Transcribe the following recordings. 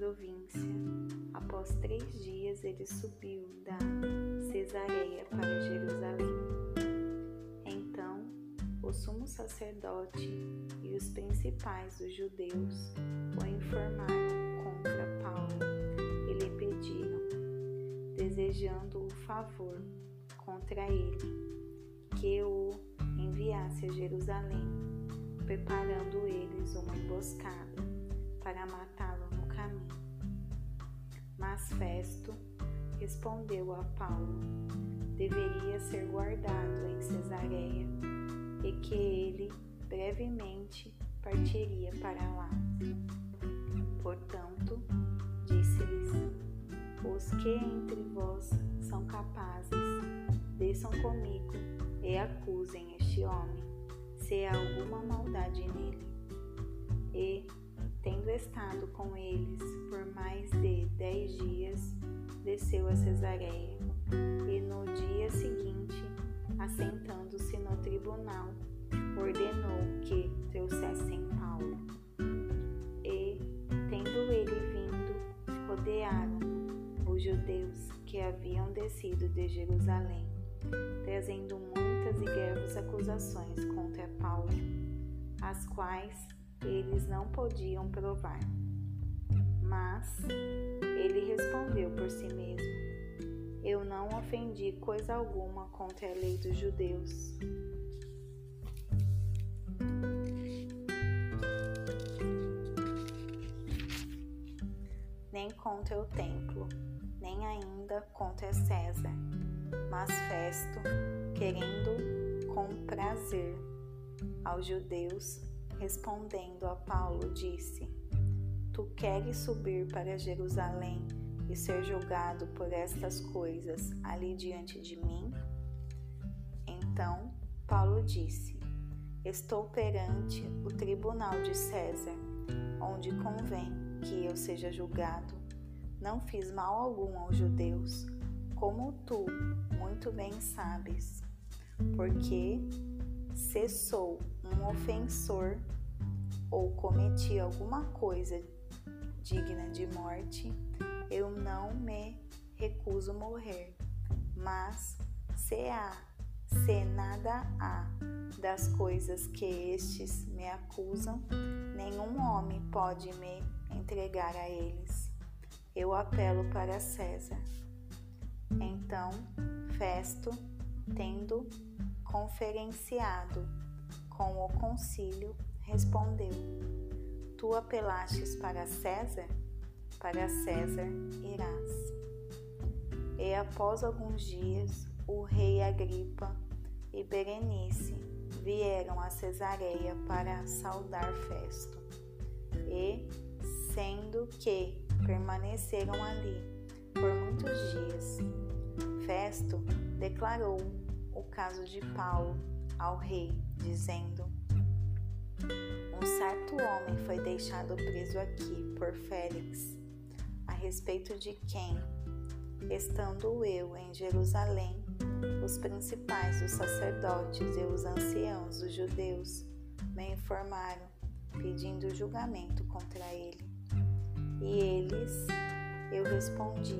província. Após três dias, ele subiu da Cesareia para Jerusalém. Então, o sumo sacerdote e os principais dos judeus o informaram contra Paulo e lhe pediram, desejando o favor contra ele, que o enviasse a Jerusalém, preparando eles uma emboscada para caminho. Mas Festo respondeu a Paulo: deveria ser guardado em Cesareia e que ele brevemente partiria para lá. Portanto, disse-lhes: Os que entre vós são capazes, desçam comigo e acusem este homem, se há alguma maldade nele. E Tendo estado com eles por mais de dez dias, desceu a Cesareia e no dia seguinte, assentando-se no tribunal, ordenou que trouxessem Paulo. E, tendo ele vindo, rodearam os judeus que haviam descido de Jerusalém, trazendo muitas e graves acusações contra Paulo, as quais eles não podiam provar. Mas ele respondeu por si mesmo: Eu não ofendi coisa alguma contra a lei dos judeus. Nem contra o templo, nem ainda contra César, mas Festo, querendo com prazer aos judeus, respondendo a Paulo, disse: Tu queres subir para Jerusalém e ser julgado por estas coisas ali diante de mim? Então Paulo disse: Estou perante o tribunal de César, onde convém que eu seja julgado. Não fiz mal algum aos judeus, como tu muito bem sabes, porque se sou um ofensor ou cometi alguma coisa digna de morte, eu não me recuso morrer. Mas se há, se nada há das coisas que estes me acusam, nenhum homem pode me entregar a eles. Eu apelo para César. Então, Festo, tendo conferenciado com o concílio, respondeu: Tu apelastes para César? Para César irás. E após alguns dias, o rei Agripa e Berenice vieram a Cesareia para saudar Festo. E, sendo que permaneceram ali por muitos dias, Festo declarou o caso de Paulo ao rei, dizendo: Um certo homem foi deixado preso aqui por Félix, a respeito de quem, estando eu em Jerusalém, os principais dos sacerdotes e os anciãos dos judeus me informaram, pedindo julgamento contra ele. E eles, eu respondi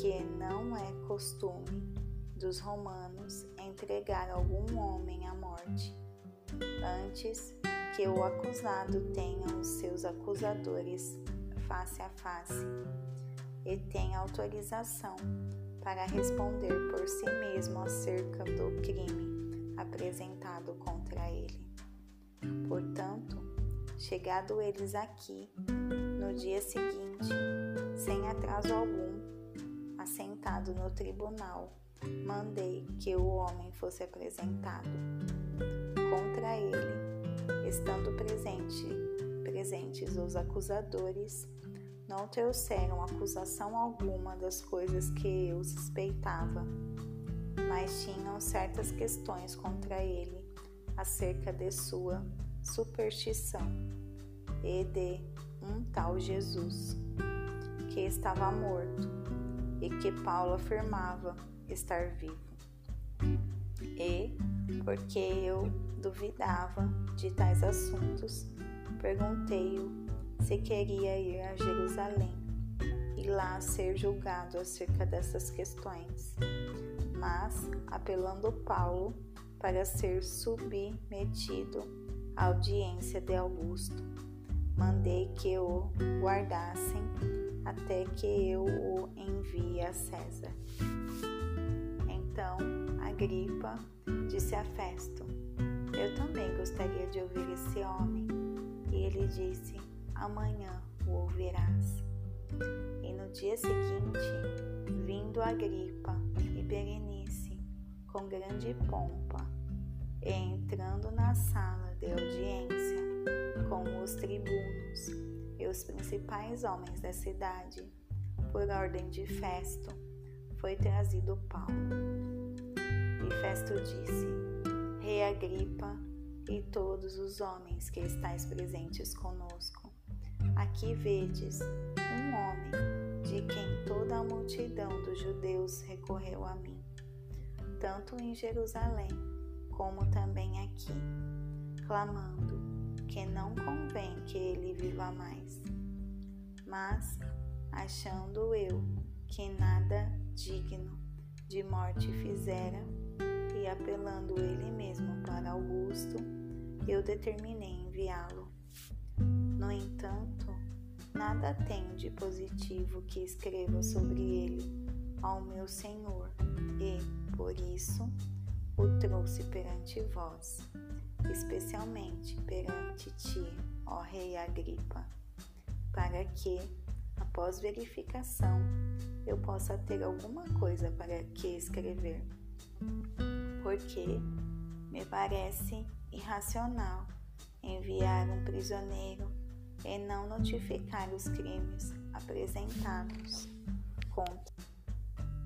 que não é costume dos romanos entregar algum homem à morte, antes que o acusado tenha os seus acusadores face a face e tenha autorização para responder por si mesmo acerca do crime apresentado contra ele. Portanto, chegado eles aqui, no dia seguinte, sem atraso algum, assentado no tribunal, mandei que o homem fosse apresentado. Contra ele, estando presente, presentes os acusadores, não trouxeram acusação alguma das coisas que eu suspeitava, mas tinham certas questões contra ele acerca de sua superstição e de um tal Jesus, que estava morto e que Paulo afirmava estar vivo. E, porque eu duvidava de tais assuntos, perguntei-o se queria ir a Jerusalém e lá ser julgado acerca dessas questões. Mas, apelando Paulo para ser submetido à audiência de Augusto, mandei que o guardassem até que eu o César. Então, Agripa disse a Festo: Eu também gostaria de ouvir esse homem. E ele disse: Amanhã o ouvirás. E no dia seguinte, vindo Agripa e Berenice com grande pompa, e entrando na sala de audiência com os tribunos e os principais homens da cidade, por ordem de Festo, foi trazido Paulo. E Festo disse: Rei Agripa e todos os homens que estáis presentes conosco, aqui vedes um homem de quem toda a multidão dos judeus recorreu a mim, tanto em Jerusalém como também aqui, clamando que não convém que ele viva mais. Mas, achando eu que nada digno de morte fizera, e apelando ele mesmo para Augusto, eu determinei enviá-lo. No entanto, nada tenho de positivo que escreva sobre ele ao meu Senhor, e, por isso, o trouxe perante vós, especialmente perante ti, ó Rei Agripa, para que, após verificação, eu possa ter alguma coisa para que escrever, porque me parece irracional enviar um prisioneiro e não notificar os crimes apresentados contra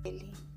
ele.